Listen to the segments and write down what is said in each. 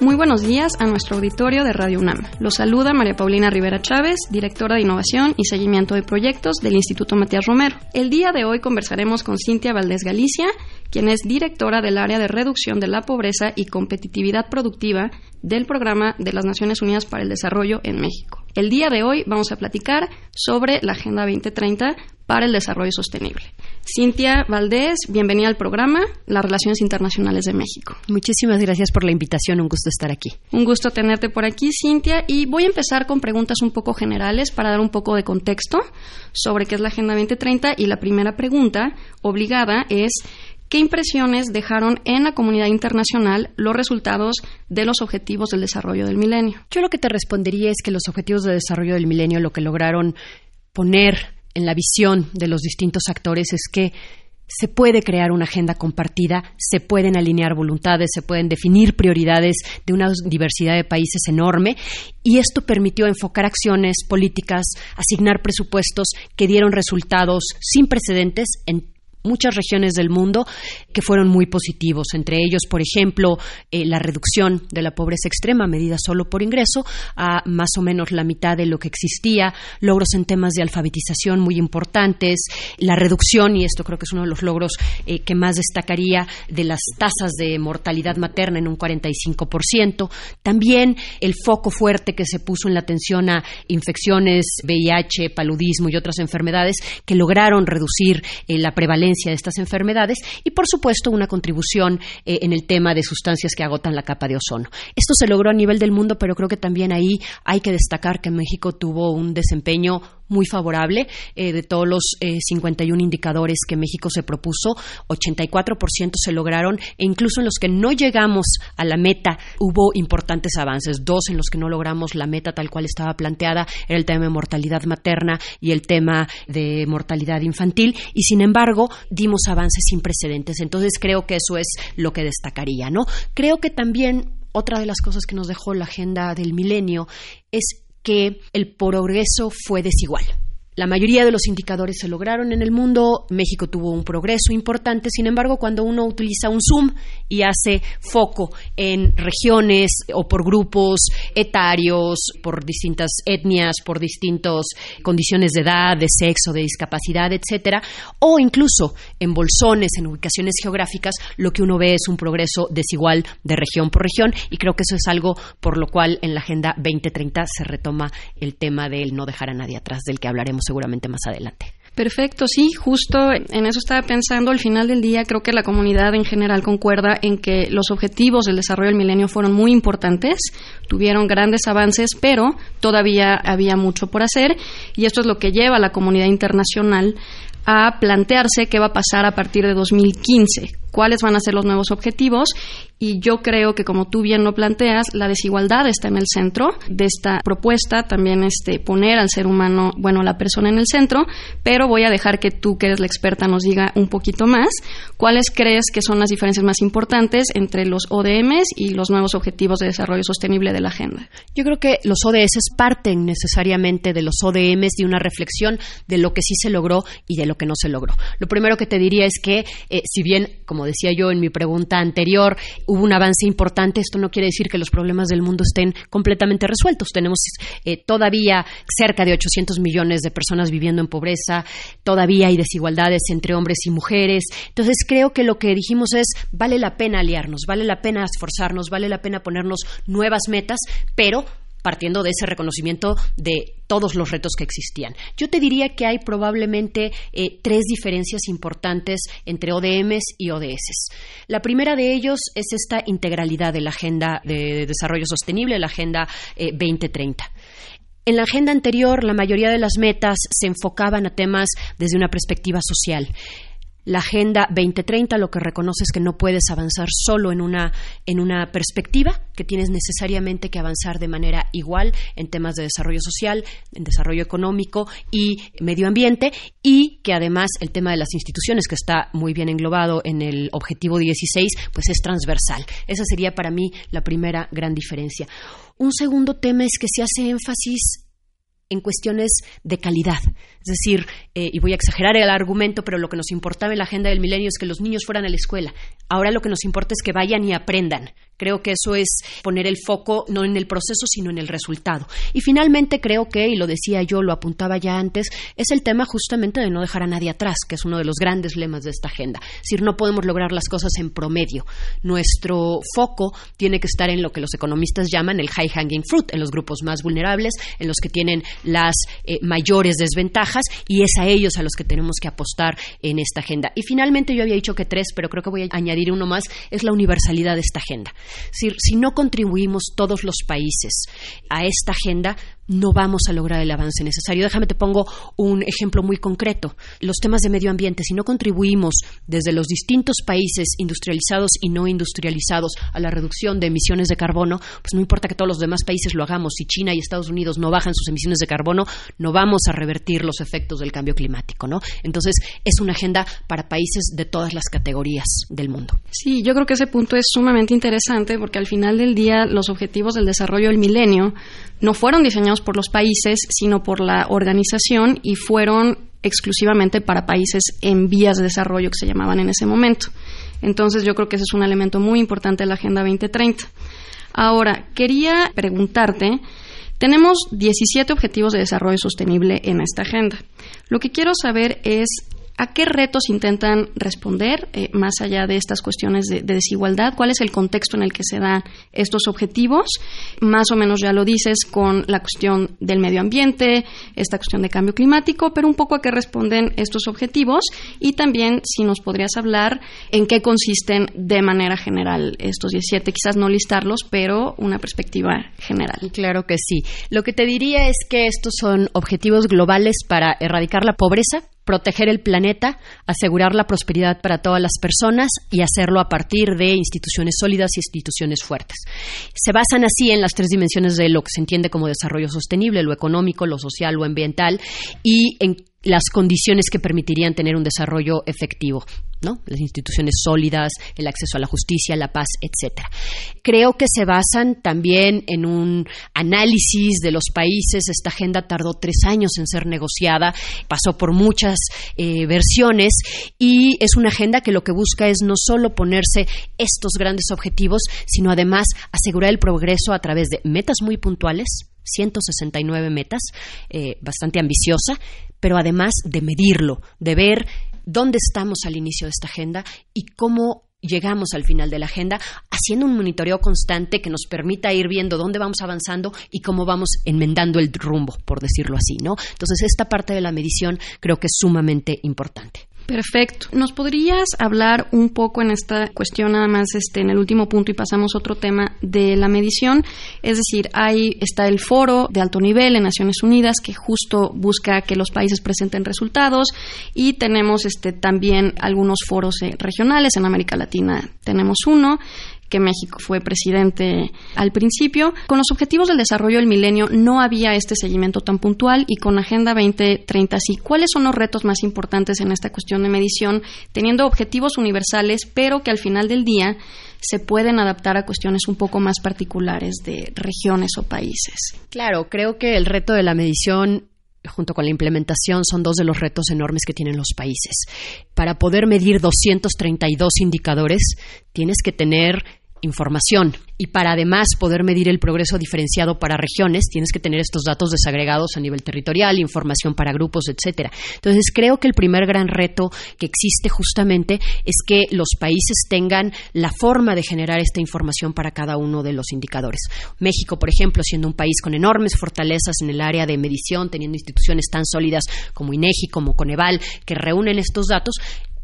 Muy buenos días a nuestro auditorio de Radio UNAM. Los saluda María Paulina Rivera Chávez, directora de Innovación y Seguimiento de Proyectos del Instituto Matías Romero. El día de hoy conversaremos con Cintia Valdés Galicia, quien es directora del área de reducción de la pobreza y competitividad productiva del Programa de las Naciones Unidas para el Desarrollo en México. El día de hoy vamos a platicar sobre la Agenda 2030 para el Desarrollo Sostenible. Cintia Valdés, bienvenida al programa Las Relaciones Internacionales de México. Muchísimas gracias por la invitación, un gusto estar aquí. Un gusto tenerte por aquí, Cintia, y voy a empezar con preguntas un poco generales para dar un poco de contexto sobre qué es la Agenda 2030 y la primera pregunta obligada es ¿Qué impresiones dejaron en la comunidad internacional los resultados de los objetivos del desarrollo del milenio? Yo lo que te respondería es que los objetivos de desarrollo del milenio lo que lograron poner en la visión de los distintos actores es que se puede crear una agenda compartida, se pueden alinear voluntades, se pueden definir prioridades de una diversidad de países enorme y esto permitió enfocar acciones políticas, asignar presupuestos que dieron resultados sin precedentes en muchas regiones del mundo que fueron muy positivos, entre ellos, por ejemplo, eh, la reducción de la pobreza extrema medida solo por ingreso a más o menos la mitad de lo que existía, logros en temas de alfabetización muy importantes, la reducción, y esto creo que es uno de los logros eh, que más destacaría, de las tasas de mortalidad materna en un 45%, también el foco fuerte que se puso en la atención a infecciones, VIH, paludismo y otras enfermedades que lograron reducir eh, la prevalencia de estas enfermedades y, por supuesto, una contribución eh, en el tema de sustancias que agotan la capa de ozono. Esto se logró a nivel del mundo, pero creo que también ahí hay que destacar que México tuvo un desempeño muy favorable. Eh, de todos los 51 eh, indicadores que México se propuso, 84% se lograron e incluso en los que no llegamos a la meta hubo importantes avances. Dos en los que no logramos la meta tal cual estaba planteada era el tema de mortalidad materna y el tema de mortalidad infantil y sin embargo dimos avances sin precedentes. Entonces creo que eso es lo que destacaría, ¿no? Creo que también otra de las cosas que nos dejó la agenda del milenio es que el progreso fue desigual. La mayoría de los indicadores se lograron en el mundo, México tuvo un progreso importante, sin embargo, cuando uno utiliza un zoom y hace foco en regiones o por grupos etarios, por distintas etnias, por distintas condiciones de edad, de sexo, de discapacidad, etcétera, o incluso en bolsones, en ubicaciones geográficas, lo que uno ve es un progreso desigual de región por región. Y creo que eso es algo por lo cual en la Agenda 2030 se retoma el tema del no dejar a nadie atrás, del que hablaremos seguramente más adelante. Perfecto, sí, justo en eso estaba pensando. Al final del día creo que la comunidad en general concuerda en que los objetivos del desarrollo del milenio fueron muy importantes, tuvieron grandes avances, pero todavía había mucho por hacer y esto es lo que lleva a la comunidad internacional a plantearse qué va a pasar a partir de 2015, cuáles van a ser los nuevos objetivos y yo creo que como tú bien lo planteas, la desigualdad está en el centro de esta propuesta, también este poner al ser humano, bueno, la persona en el centro, pero voy a dejar que tú que eres la experta nos diga un poquito más cuáles crees que son las diferencias más importantes entre los ODMs y los nuevos objetivos de desarrollo sostenible de la agenda. Yo creo que los ODS parten necesariamente de los ODMs de una reflexión de lo que sí se logró y de lo que no se logró. Lo primero que te diría es que eh, si bien, como decía yo en mi pregunta anterior, hubo un avance importante. Esto no quiere decir que los problemas del mundo estén completamente resueltos. Tenemos eh, todavía cerca de 800 millones de personas viviendo en pobreza, todavía hay desigualdades entre hombres y mujeres. Entonces creo que lo que dijimos es, vale la pena aliarnos, vale la pena esforzarnos, vale la pena ponernos nuevas metas, pero partiendo de ese reconocimiento de todos los retos que existían. Yo te diría que hay probablemente eh, tres diferencias importantes entre ODMs y ODS. La primera de ellos es esta integralidad de la Agenda de Desarrollo Sostenible, la Agenda 2030. Eh, en la agenda anterior, la mayoría de las metas se enfocaban a temas desde una perspectiva social. La Agenda 2030 lo que reconoce es que no puedes avanzar solo en una, en una perspectiva, que tienes necesariamente que avanzar de manera igual en temas de desarrollo social, en desarrollo económico y medio ambiente, y que además el tema de las instituciones, que está muy bien englobado en el objetivo 16, pues es transversal. Esa sería para mí la primera gran diferencia. Un segundo tema es que se hace énfasis en cuestiones de calidad. Es decir, eh, y voy a exagerar el argumento, pero lo que nos importaba en la agenda del milenio es que los niños fueran a la escuela. Ahora lo que nos importa es que vayan y aprendan. Creo que eso es poner el foco no en el proceso, sino en el resultado. Y finalmente creo que, y lo decía yo, lo apuntaba ya antes, es el tema justamente de no dejar a nadie atrás, que es uno de los grandes lemas de esta agenda. Es decir, no podemos lograr las cosas en promedio. Nuestro foco tiene que estar en lo que los economistas llaman el high hanging fruit, en los grupos más vulnerables, en los que tienen las eh, mayores desventajas, y es a ellos a los que tenemos que apostar en esta agenda. Y finalmente yo había dicho que tres, pero creo que voy a añadir uno más, es la universalidad de esta agenda. Si, si no contribuimos todos los países a esta agenda, no vamos a lograr el avance necesario. Déjame te pongo un ejemplo muy concreto. Los temas de medio ambiente, si no contribuimos desde los distintos países industrializados y no industrializados a la reducción de emisiones de carbono, pues no importa que todos los demás países lo hagamos. Si China y Estados Unidos no bajan sus emisiones de carbono, no vamos a revertir los efectos del cambio climático, ¿no? Entonces, es una agenda para países de todas las categorías del mundo. Sí, yo creo que ese punto es sumamente interesante porque al final del día los objetivos del desarrollo del milenio no fueron diseñados por los países, sino por la organización y fueron exclusivamente para países en vías de desarrollo que se llamaban en ese momento. Entonces yo creo que ese es un elemento muy importante de la Agenda 2030. Ahora, quería preguntarte, tenemos 17 objetivos de desarrollo sostenible en esta agenda. Lo que quiero saber es ¿A qué retos intentan responder, eh, más allá de estas cuestiones de, desigualdad? ¿Cuál es el contexto en el que se dan estos objetivos? Más o menos ya lo dices con la cuestión del medio ambiente, esta cuestión de cambio climático, pero un poco a qué responden estos objetivos y también si nos podrías hablar en qué consisten de manera general estos 17, quizás no listarlos, pero una perspectiva general. Claro que sí. Lo que te diría es que estos son objetivos globales para erradicar la pobreza, proteger el planeta, asegurar la prosperidad para todas las personas y hacerlo a partir de instituciones sólidas y instituciones fuertes. Se basan así en las tres dimensiones de lo que se entiende como desarrollo sostenible, lo económico, lo social, lo ambiental, y en las condiciones que permitirían tener un desarrollo efectivo, ¿no? Las instituciones sólidas, el acceso a la justicia, la paz, etcétera. Creo que se basan también en un análisis de los países. Esta agenda tardó tres años en ser negociada, pasó por muchas eh, versiones y es una agenda que lo que busca es no solo ponerse estos grandes objetivos, sino además asegurar el progreso a través de metas muy puntuales, 169 metas, eh, bastante ambiciosa, pero además de medirlo, de ver dónde estamos al inicio de esta agenda y cómo llegamos al final de la agenda, haciendo un monitoreo constante que nos permita ir viendo dónde vamos avanzando y cómo vamos enmendando el rumbo, por decirlo así, ¿no? Entonces, esta parte de la medición creo que es sumamente importante. Perfecto. ¿Nos podrías hablar un poco en esta cuestión, nada más este, en el último punto y pasamos a otro tema de la medición? Es decir, ahí está el foro de alto nivel en Naciones Unidas que justo busca que los países presenten resultados y tenemos este, también algunos foros eh, regionales. En América Latina tenemos uno que México fue presidente al principio. Con los objetivos del desarrollo del milenio no había este seguimiento tan puntual y con Agenda 2030 sí. ¿Cuáles son los retos más importantes en esta cuestión de medición, teniendo objetivos universales, pero que al final del día se pueden adaptar a cuestiones un poco más particulares de regiones o países? Claro, creo que el reto de la medición junto con la implementación son dos de los retos enormes que tienen los países. Para poder medir 232 indicadores, tienes que tener información. Y para además poder medir el progreso diferenciado para regiones, tienes que tener estos datos desagregados a nivel territorial, información para grupos, etcétera. Entonces, creo que el primer gran reto que existe justamente es que los países tengan la forma de generar esta información para cada uno de los indicadores. México, por ejemplo, siendo un país con enormes fortalezas en el área de medición, teniendo instituciones tan sólidas como INEGI, como Coneval, que reúnen estos datos,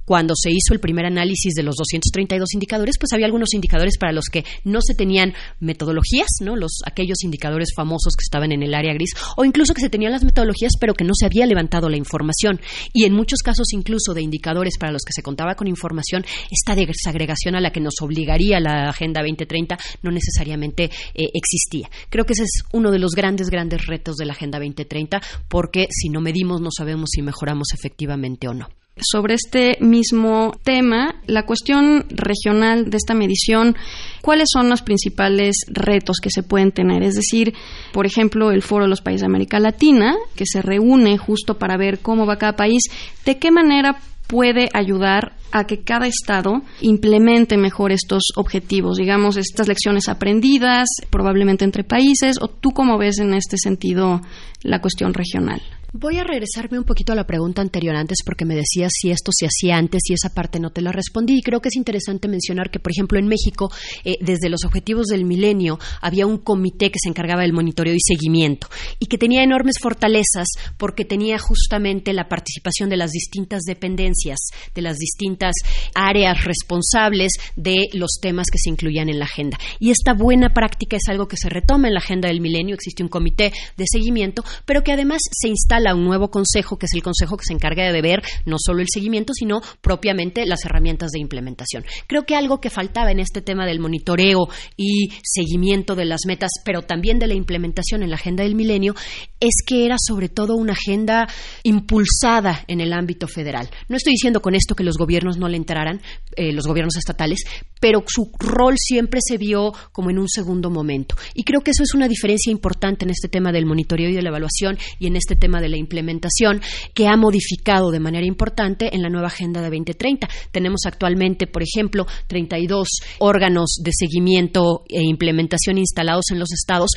cuando se hizo el primer análisis de los 232 indicadores, pues había algunos indicadores para los que no se tenían metodologías, ¿no? Los aquellos indicadores famosos que estaban en el área gris o incluso que se tenían las metodologías pero que no se había levantado la información y en muchos casos incluso de indicadores para los que se contaba con información, esta desagregación a la que nos obligaría la Agenda 2030 no necesariamente eh, existía. Creo que ese es uno de los grandes grandes retos de la Agenda 2030 porque si no medimos no sabemos si mejoramos efectivamente o no sobre este mismo tema, la cuestión regional de esta medición, ¿cuáles son los principales retos que se pueden tener? Es decir, por ejemplo, el Foro de los Países de América Latina, que se reúne justo para ver cómo va cada país, ¿de qué manera puede ayudar a que cada estado implemente mejor estos objetivos, digamos, estas lecciones aprendidas, probablemente entre países, o tú cómo ves en este sentido la cuestión regional? Voy a regresarme un poquito a la pregunta anterior antes porque me decías si esto se hacía antes y esa parte no te la respondí. Y creo que es interesante mencionar que, por ejemplo, en México, eh, desde los objetivos del milenio, había un comité que se encargaba del monitoreo y seguimiento y que tenía enormes fortalezas porque tenía justamente la participación de las distintas dependencias, de las distintas áreas responsables de los temas que se incluían en la agenda. Y esta buena práctica es algo que se retoma en la agenda del milenio. Existe un comité de seguimiento, pero que además se instala a un nuevo consejo, que es el consejo que se encarga de ver no solo el seguimiento, sino propiamente las herramientas de implementación. Creo que algo que faltaba en este tema del monitoreo y seguimiento de las metas, pero también de la implementación en la agenda del milenio, es que era sobre todo una agenda impulsada en el ámbito federal. No estoy diciendo con esto que los gobiernos no le entraran, eh, los gobiernos estatales, pero su rol siempre se vio como en un segundo momento. Y creo que eso es una diferencia importante en este tema del monitoreo y de la evaluación y en este tema de la implementación que ha modificado de manera importante en la nueva Agenda de 2030. Tenemos actualmente, por ejemplo, 32 órganos de seguimiento e implementación instalados en los estados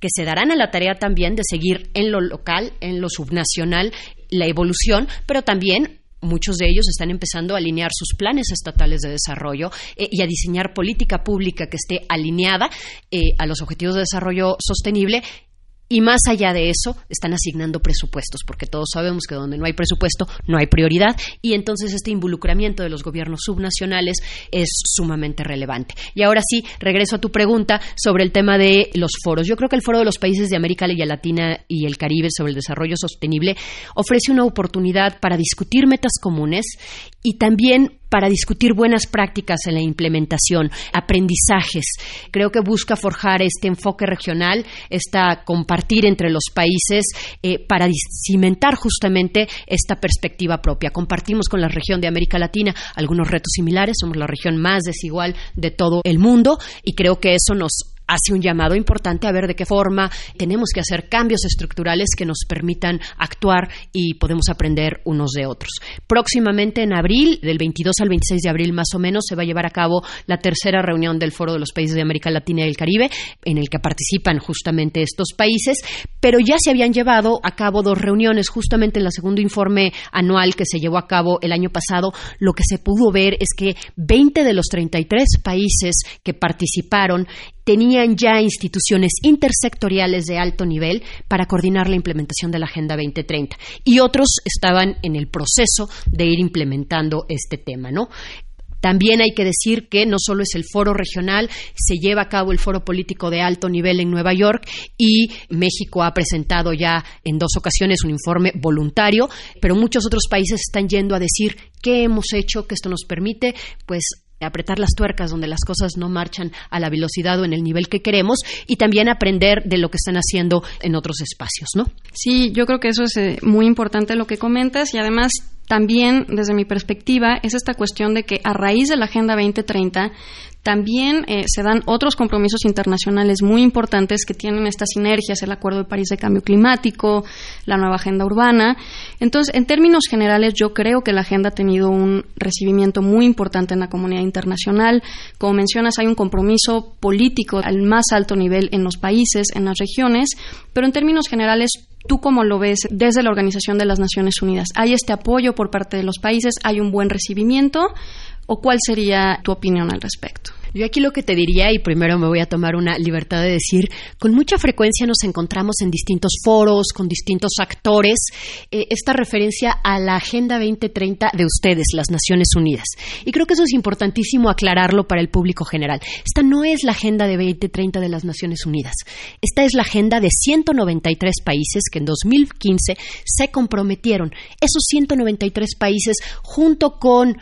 que se darán a la tarea también de seguir en lo local, en lo subnacional, la evolución, pero también muchos de ellos están empezando a alinear sus planes estatales de desarrollo eh, y a diseñar política pública que esté alineada eh, a los objetivos de desarrollo sostenible y más allá de eso, están asignando presupuestos, porque todos sabemos que donde no hay presupuesto no hay prioridad, y entonces este involucramiento de los gobiernos subnacionales es sumamente relevante. Y ahora sí, regreso a tu pregunta sobre el tema de los foros. Yo creo que el Foro de los Países de América Latina y el Caribe sobre el desarrollo sostenible ofrece una oportunidad para discutir metas comunes y también para discutir buenas prácticas en la implementación, aprendizajes. Creo que busca forjar este enfoque regional, esta compartir entre los países eh, para cimentar justamente esta perspectiva propia. Compartimos con la región de América Latina algunos retos similares, somos la región más desigual de todo el mundo y creo que eso nos hace un llamado importante a ver de qué forma tenemos que hacer cambios estructurales que nos permitan actuar y podemos aprender unos de otros. Próximamente en abril, del 22 al 26 de abril más o menos, se va a llevar a cabo la tercera reunión del Foro de los Países de América Latina y el Caribe, en el que participan justamente estos países, pero ya se habían llevado a cabo dos reuniones, justamente en el segundo informe anual que se llevó a cabo el año pasado, lo que se pudo ver es que 20 de los 33 países que participaron tenían ya instituciones intersectoriales de alto nivel para coordinar la implementación de la Agenda 2030 y otros estaban en el proceso de ir implementando este tema, ¿no? También hay que decir que no solo es el foro regional, se lleva a cabo el foro político de alto nivel en Nueva York y México ha presentado ya en dos ocasiones un informe voluntario, pero muchos otros países están yendo a decir qué hemos hecho, que esto nos permite, pues apretar las tuercas donde las cosas no marchan a la velocidad o en el nivel que queremos y también aprender de lo que están haciendo en otros espacios, ¿no? Sí, yo creo que eso es eh, muy importante lo que comentas y además también desde mi perspectiva es esta cuestión de que a raíz de la Agenda 2030 también eh, se dan otros compromisos internacionales muy importantes que tienen estas sinergias, el Acuerdo de París de Cambio Climático, la nueva Agenda Urbana. Entonces, en términos generales, yo creo que la agenda ha tenido un recibimiento muy importante en la comunidad internacional. Como mencionas, hay un compromiso político al más alto nivel en los países, en las regiones, pero en términos generales, ¿Tú cómo lo ves desde la Organización de las Naciones Unidas? ¿Hay este apoyo por parte de los países? ¿Hay un buen recibimiento? ¿O cuál sería tu opinión al respecto? Yo aquí lo que te diría, y primero me voy a tomar una libertad de decir, con mucha frecuencia nos encontramos en distintos foros, con distintos actores, eh, esta referencia a la Agenda 2030 de ustedes, las Naciones Unidas. Y creo que eso es importantísimo aclararlo para el público general. Esta no es la Agenda de 2030 de las Naciones Unidas. Esta es la agenda de 193 países que en 2015 se comprometieron. Esos 193 países, junto con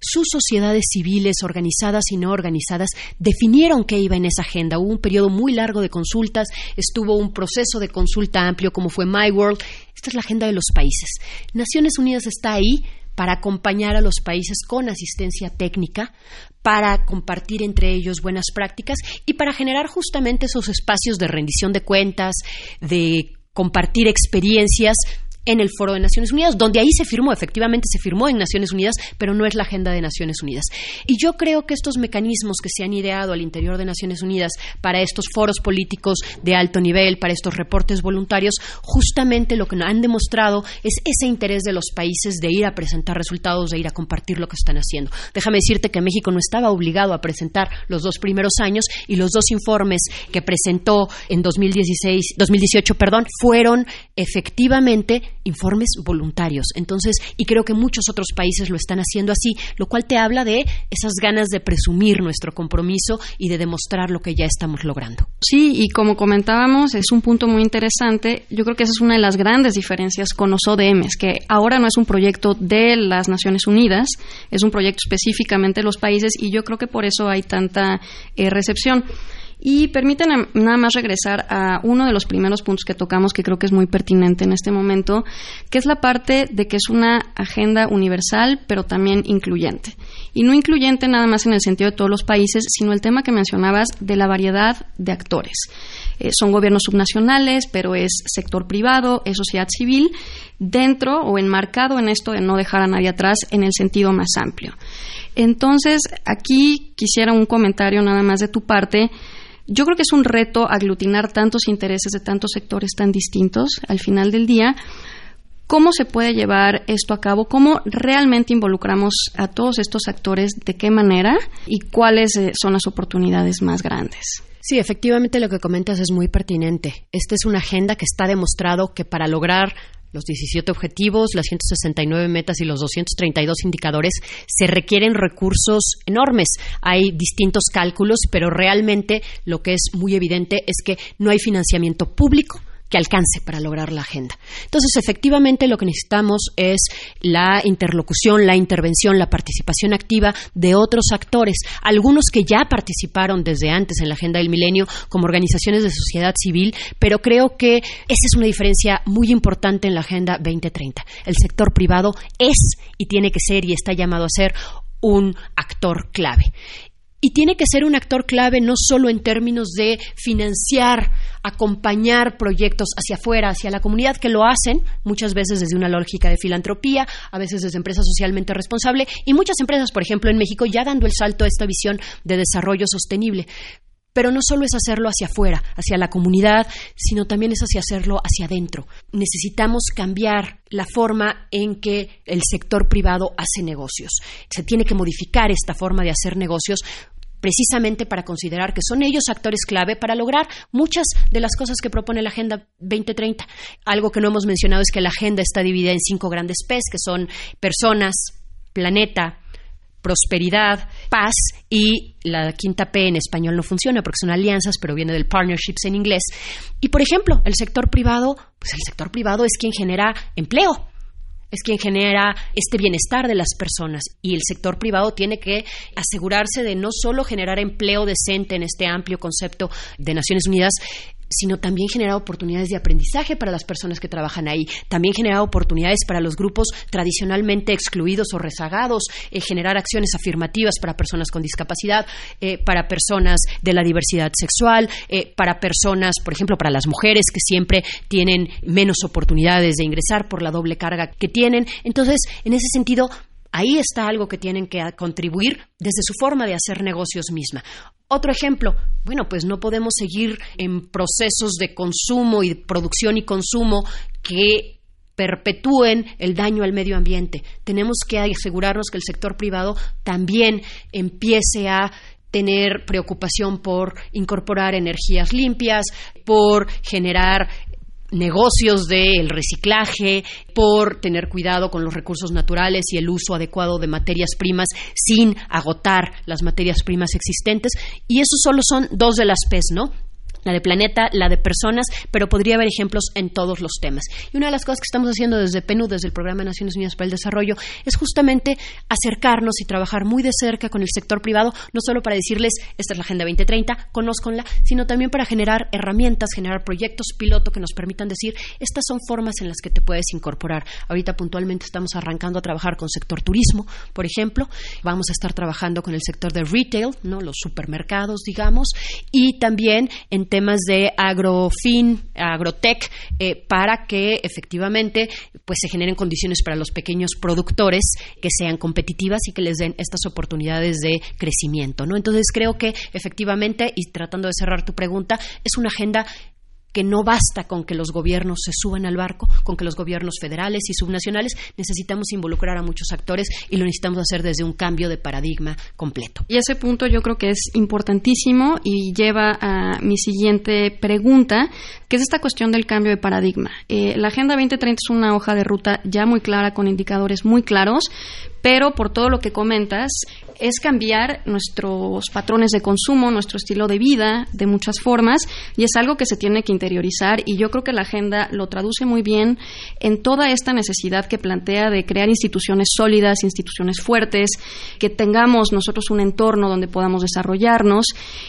sus sociedades civiles, organizadas y no organizadas, definieron qué iba en esa agenda. Hubo un periodo muy largo de consultas, estuvo un proceso de consulta amplio como fue My World. Esta es la agenda de los países. Naciones Unidas está ahí para acompañar a los países con asistencia técnica, para compartir entre ellos buenas prácticas y para generar justamente esos espacios de rendición de cuentas, de compartir experiencias en el Foro de Naciones Unidas, donde ahí se firmó, efectivamente se firmó en Naciones Unidas, pero no es la agenda de Naciones Unidas. Y yo creo que estos mecanismos que se han ideado al interior de Naciones Unidas para estos foros políticos de alto nivel, para estos reportes voluntarios, justamente lo que han demostrado es ese interés de los países de ir a presentar resultados, de ir a compartir lo que están haciendo. Déjame decirte que México no estaba obligado a presentar los dos primeros años y los dos informes que presentó en 2016, 2018, perdón, fueron efectivamente informes voluntarios. Entonces, y creo que muchos otros países lo están haciendo así, lo cual te habla de esas ganas de presumir nuestro compromiso y de demostrar lo que ya estamos logrando. Sí, y como comentábamos, es un punto muy interesante. Yo creo que esa es una de las grandes diferencias con los ODMs, que ahora no es un proyecto de las Naciones Unidas, es un proyecto específicamente de los países y yo creo que por eso hay tanta eh, recepción. Y permítanme nada más regresar a uno de los primeros puntos que tocamos que creo que es muy pertinente en este momento, que es la parte de que es una agenda universal, pero también incluyente. Y no incluyente nada más en el sentido de todos los países, sino el tema que mencionabas de la variedad de actores. Eh, son gobiernos subnacionales, pero es sector privado, es sociedad civil, dentro o enmarcado en esto de no dejar a nadie atrás en el sentido más amplio. Entonces, aquí quisiera un comentario nada más de tu parte yo creo que es un reto aglutinar tantos intereses de tantos sectores tan distintos al final del día. ¿Cómo se puede llevar esto a cabo? ¿Cómo realmente involucramos a todos estos actores? ¿De qué manera? ¿Y cuáles eh, son las oportunidades más grandes? Sí, efectivamente lo que comentas es muy pertinente. Esta es una agenda que está demostrado que para lograr los 17 objetivos, las 169 metas y los 232 indicadores, se requieren recursos enormes. Hay distintos cálculos, pero realmente lo que es muy evidente es que no hay financiamiento público que alcance para lograr la agenda. Entonces, efectivamente, lo que necesitamos es la interlocución, la intervención, la participación activa de otros actores, algunos que ya participaron desde antes en la agenda del milenio como organizaciones de sociedad civil, pero creo que esa es una diferencia muy importante en la agenda 2030. El sector privado es y tiene que ser y está llamado a ser un actor clave. Y tiene que ser un actor clave no solo en términos de financiar, acompañar proyectos hacia afuera, hacia la comunidad, que lo hacen muchas veces desde una lógica de filantropía, a veces desde empresa socialmente responsable, y muchas empresas, por ejemplo, en México, ya dando el salto a esta visión de desarrollo sostenible. Pero no solo es hacerlo hacia afuera, hacia la comunidad, sino también es hacia hacerlo hacia adentro. Necesitamos cambiar la forma en que el sector privado hace negocios. Se tiene que modificar esta forma de hacer negocios precisamente para considerar que son ellos actores clave para lograr muchas de las cosas que propone la Agenda 2030. Algo que no hemos mencionado es que la agenda está dividida en cinco grandes P's, que son personas, planeta, prosperidad, paz y la quinta P en español no funciona porque son alianzas, pero viene del partnerships en inglés. Y por ejemplo, el sector privado, pues el sector privado es quien genera empleo, es quien genera este bienestar de las personas y el sector privado tiene que asegurarse de no solo generar empleo decente en este amplio concepto de Naciones Unidas, sino también genera oportunidades de aprendizaje para las personas que trabajan ahí, también genera oportunidades para los grupos tradicionalmente excluidos o rezagados, eh, generar acciones afirmativas para personas con discapacidad, eh, para personas de la diversidad sexual, eh, para personas, por ejemplo, para las mujeres que siempre tienen menos oportunidades de ingresar por la doble carga que tienen. Entonces, en ese sentido, Ahí está algo que tienen que contribuir desde su forma de hacer negocios misma. Otro ejemplo, bueno, pues no podemos seguir en procesos de consumo y producción y consumo que perpetúen el daño al medio ambiente. Tenemos que asegurarnos que el sector privado también empiece a tener preocupación por incorporar energías limpias, por generar negocios del reciclaje, por tener cuidado con los recursos naturales y el uso adecuado de materias primas sin agotar las materias primas existentes. Y esos solo son dos de las PES, ¿no? La de planeta, la de personas, pero podría haber ejemplos en todos los temas. Y una de las cosas que estamos haciendo desde PNU, desde el Programa de Naciones Unidas para el Desarrollo, es justamente acercarnos y trabajar muy de cerca con el sector privado, no solo para decirles, esta es la Agenda 2030, conózcanla, sino también para generar herramientas, generar proyectos piloto que nos permitan decir, estas son formas en las que te puedes incorporar. Ahorita puntualmente estamos arrancando a trabajar con sector turismo, por ejemplo, vamos a estar trabajando con el sector de retail, ¿no? los supermercados, digamos, y también en temas de agrofin, agrotech, eh, para que efectivamente pues se generen condiciones para los pequeños productores que sean competitivas y que les den estas oportunidades de crecimiento, ¿no? Entonces creo que efectivamente y tratando de cerrar tu pregunta es una agenda que no basta con que los gobiernos se suban al barco, con que los gobiernos federales y subnacionales, necesitamos involucrar a muchos actores y lo necesitamos hacer desde un cambio de paradigma completo. Y ese punto yo creo que es importantísimo y lleva a mi siguiente pregunta, que es esta cuestión del cambio de paradigma. Eh, la Agenda 2030 es una hoja de ruta ya muy clara, con indicadores muy claros, pero por todo lo que comentas, es cambiar nuestros patrones de consumo, nuestro estilo de vida de muchas formas y es algo que se tiene que interiorizar y yo creo que la agenda lo traduce muy bien en toda esta necesidad que plantea de crear instituciones sólidas, instituciones fuertes, que tengamos nosotros un entorno donde podamos desarrollarnos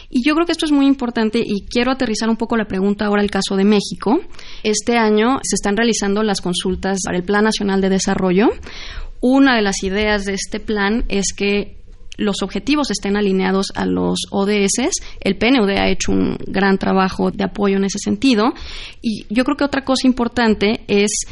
y yo creo que esto es muy importante y quiero aterrizar un poco la pregunta ahora al caso de México. Este año se están realizando las consultas para el Plan Nacional de Desarrollo. Una de las ideas de este plan es que los objetivos estén alineados a los ODS. El PNUD ha hecho un gran trabajo de apoyo en ese sentido. Y yo creo que otra cosa importante es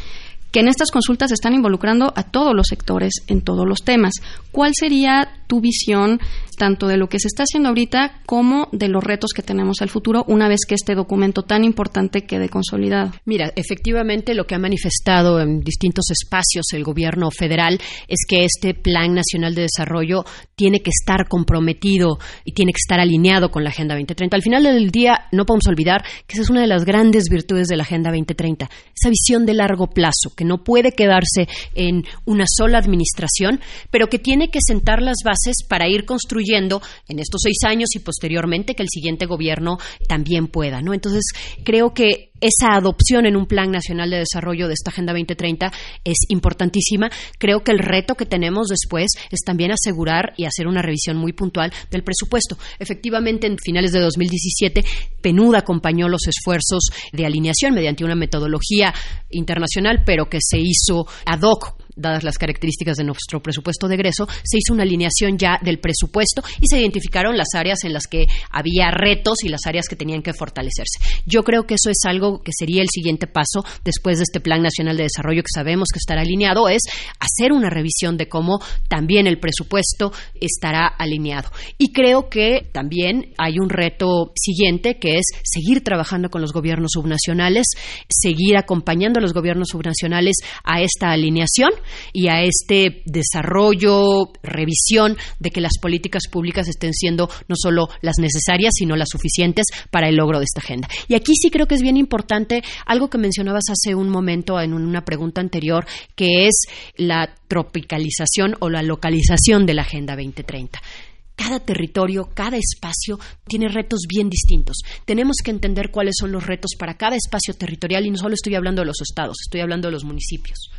que en estas consultas están involucrando a todos los sectores en todos los temas. ¿Cuál sería tu visión tanto de lo que se está haciendo ahorita como de los retos que tenemos al futuro una vez que este documento tan importante quede consolidado? Mira, efectivamente lo que ha manifestado en distintos espacios el gobierno federal es que este Plan Nacional de Desarrollo tiene que estar comprometido y tiene que estar alineado con la Agenda 2030. Al final del día no podemos olvidar que esa es una de las grandes virtudes de la Agenda 2030, esa visión de largo plazo que no puede quedarse en una sola administración, pero que tiene que sentar las bases para ir construyendo en estos seis años y posteriormente que el siguiente gobierno también pueda, ¿no? Entonces, creo que esa adopción en un Plan Nacional de Desarrollo de esta Agenda 2030 es importantísima. Creo que el reto que tenemos después es también asegurar y hacer una revisión muy puntual del presupuesto. Efectivamente, en finales de 2017, PNUD acompañó los esfuerzos de alineación mediante una metodología internacional, pero que se hizo ad hoc dadas las características de nuestro presupuesto de egreso, se hizo una alineación ya del presupuesto y se identificaron las áreas en las que había retos y las áreas que tenían que fortalecerse. Yo creo que eso es algo que sería el siguiente paso después de este Plan Nacional de Desarrollo que sabemos que estará alineado, es hacer una revisión de cómo también el presupuesto estará alineado. Y creo que también hay un reto siguiente que es seguir trabajando con los gobiernos subnacionales, seguir acompañando a los gobiernos subnacionales a esta alineación y a este desarrollo, revisión de que las políticas públicas estén siendo no solo las necesarias, sino las suficientes para el logro de esta agenda. Y aquí sí creo que es bien importante algo que mencionabas hace un momento en una pregunta anterior, que es la tropicalización o la localización de la Agenda 2030 cada territorio, cada espacio tiene retos bien distintos. Tenemos que entender cuáles son los retos para cada espacio territorial y no solo estoy hablando de los estados, estoy hablando de los municipios.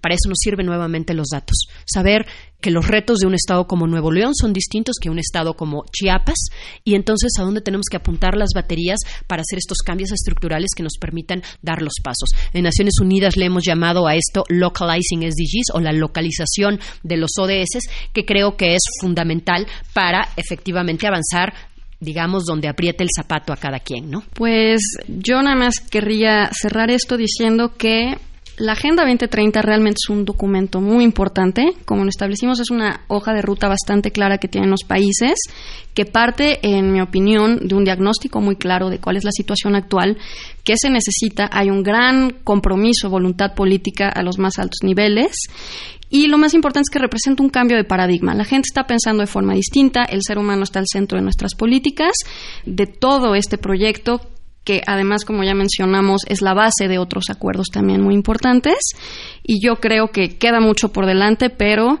Para eso nos sirven nuevamente los datos. Saber que los retos de un estado como Nuevo León son distintos que un estado como Chiapas y entonces a dónde tenemos que apuntar las baterías para hacer estos cambios estructurales que nos permitan dar los pasos. En Naciones Unidas le hemos llamado a esto localizing SDGs o la localización de los ODS, que creo que es fundamental para efectivamente avanzar digamos, donde apriete el zapato a cada quien, ¿no? Pues yo nada más querría cerrar esto diciendo que La Agenda 2030 realmente es un documento muy importante. Como lo establecimos, es una hoja de ruta bastante clara que tienen los países, que parte, en mi opinión, de un diagnóstico muy claro de cuál es la situación actual, qué se necesita. Hay un gran compromiso, voluntad política a los más altos niveles y lo más importante es que representa un cambio de paradigma. La gente está pensando de forma distinta, el ser humano está al centro de nuestras políticas, de todo este proyecto que además, como ya mencionamos, es la base de otros acuerdos también muy importantes. Y yo creo que queda mucho por delante, pero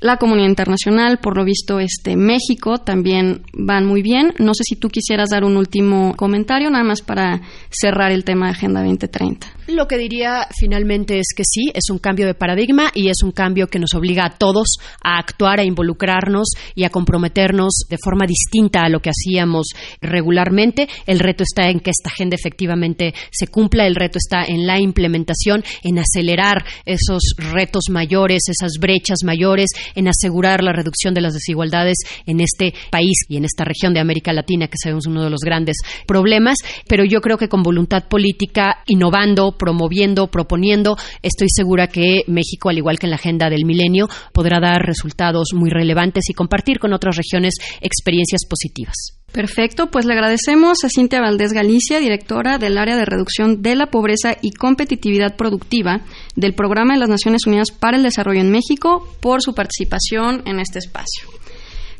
la comunidad internacional, por lo visto, este México también van muy bien. No sé si tú quisieras dar un último comentario, nada más para cerrar el tema de Agenda 2030. Lo que diría finalmente es que sí, es un cambio de paradigma y es un cambio que nos obliga a todos a actuar, a involucrarnos y a comprometernos de forma distinta a lo que hacíamos regularmente. El reto está en que esta agenda efectivamente se cumpla, el reto está en la implementación, en acelerar esos retos mayores, esas brechas mayores, en asegurar la reducción de las desigualdades en este país y en esta región de América Latina, que sabemos uno de los grandes problemas. Pero yo creo que con voluntad política, innovando, promoviendo, proponiendo. Estoy segura que México, al igual que en la agenda del milenio, podrá dar resultados muy relevantes y compartir con otras regiones experiencias positivas. Perfecto, pues le agradecemos a Cintia Valdés Galicia, directora del área de reducción de la pobreza y competitividad productiva del Programa de las Naciones Unidas para el Desarrollo en México, por su participación en este espacio.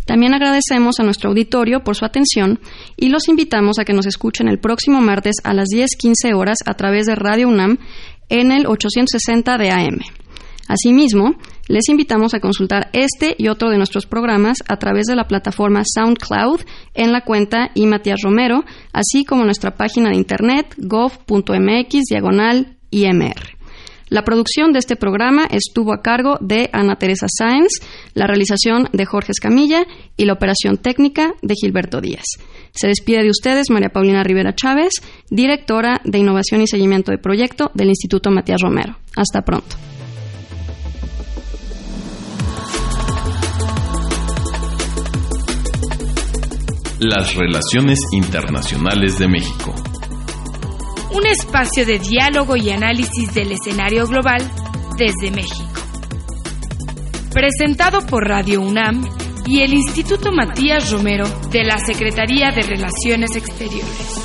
También agradecemos a nuestro auditorio por su atención y los invitamos a que nos escuchen el próximo martes a las 10:15 horas a través de Radio UNAM en el 860 de AM. Asimismo, les invitamos a consultar este y otro de nuestros programas a través de la plataforma SoundCloud en la cuenta y Matías Romero, así como nuestra página de internet gov.mx diagonal IMR. La producción de este programa estuvo a cargo de Ana Teresa Sáenz, la realización de Jorge Escamilla y la operación técnica de Gilberto Díaz. Se despide de ustedes María Paulina Rivera Chávez, directora de Innovación y Seguimiento de Proyecto del Instituto Matías Romero. Hasta pronto. Las relaciones internacionales de México un espacio de diálogo y análisis del escenario global desde México. Presentado por Radio UNAM y el Instituto Matías Romero de la Secretaría de Relaciones Exteriores.